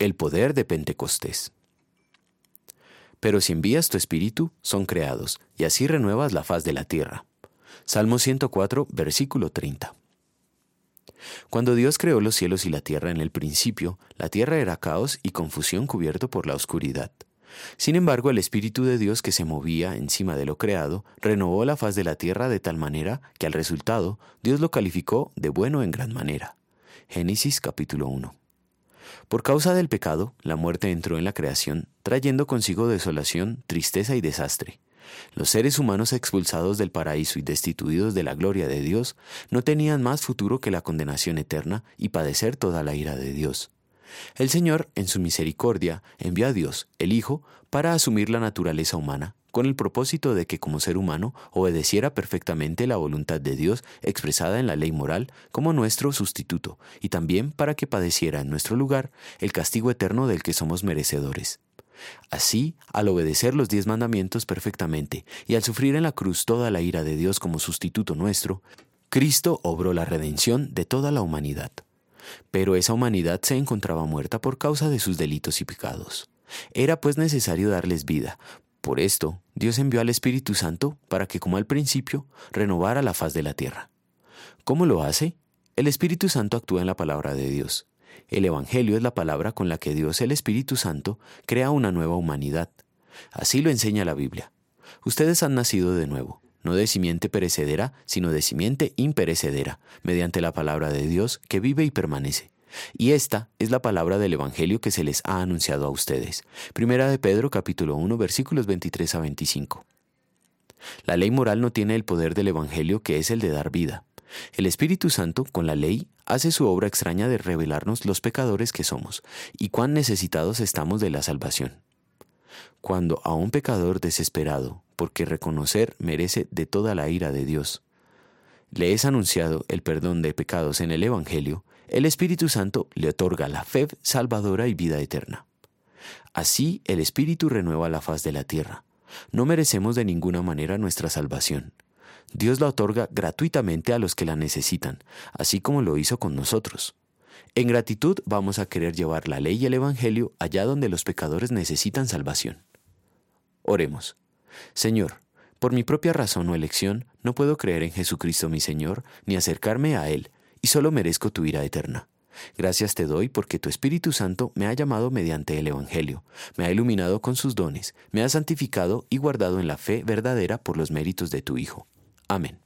El poder de Pentecostés. Pero si envías tu espíritu, son creados, y así renuevas la faz de la tierra. Salmo 104, versículo 30. Cuando Dios creó los cielos y la tierra en el principio, la tierra era caos y confusión cubierto por la oscuridad. Sin embargo, el Espíritu de Dios que se movía encima de lo creado renovó la faz de la tierra de tal manera que al resultado Dios lo calificó de bueno en gran manera. Génesis capítulo 1. Por causa del pecado, la muerte entró en la creación, trayendo consigo desolación, tristeza y desastre. Los seres humanos expulsados del paraíso y destituidos de la gloria de Dios no tenían más futuro que la condenación eterna y padecer toda la ira de Dios. El Señor, en su misericordia, envió a Dios, el Hijo, para asumir la naturaleza humana, con el propósito de que como ser humano obedeciera perfectamente la voluntad de Dios expresada en la ley moral como nuestro sustituto, y también para que padeciera en nuestro lugar el castigo eterno del que somos merecedores. Así, al obedecer los diez mandamientos perfectamente y al sufrir en la cruz toda la ira de Dios como sustituto nuestro, Cristo obró la redención de toda la humanidad. Pero esa humanidad se encontraba muerta por causa de sus delitos y pecados. Era pues necesario darles vida. Por esto, Dios envió al Espíritu Santo para que, como al principio, renovara la faz de la tierra. ¿Cómo lo hace? El Espíritu Santo actúa en la palabra de Dios. El Evangelio es la palabra con la que Dios el Espíritu Santo crea una nueva humanidad. Así lo enseña la Biblia. Ustedes han nacido de nuevo, no de simiente perecedera, sino de simiente imperecedera, mediante la palabra de Dios que vive y permanece. Y esta es la palabra del Evangelio que se les ha anunciado a ustedes. Primera de Pedro capítulo 1 versículos 23 a 25. La ley moral no tiene el poder del Evangelio que es el de dar vida. El Espíritu Santo, con la ley, hace su obra extraña de revelarnos los pecadores que somos y cuán necesitados estamos de la salvación. Cuando a un pecador desesperado, porque reconocer merece de toda la ira de Dios, le es anunciado el perdón de pecados en el Evangelio, el Espíritu Santo le otorga la fe salvadora y vida eterna. Así el Espíritu renueva la faz de la tierra. No merecemos de ninguna manera nuestra salvación. Dios la otorga gratuitamente a los que la necesitan, así como lo hizo con nosotros. En gratitud vamos a querer llevar la ley y el Evangelio allá donde los pecadores necesitan salvación. Oremos. Señor, por mi propia razón o elección, no puedo creer en Jesucristo mi Señor, ni acercarme a Él, y solo merezco tu ira eterna. Gracias te doy porque tu Espíritu Santo me ha llamado mediante el Evangelio, me ha iluminado con sus dones, me ha santificado y guardado en la fe verdadera por los méritos de tu Hijo. Amén.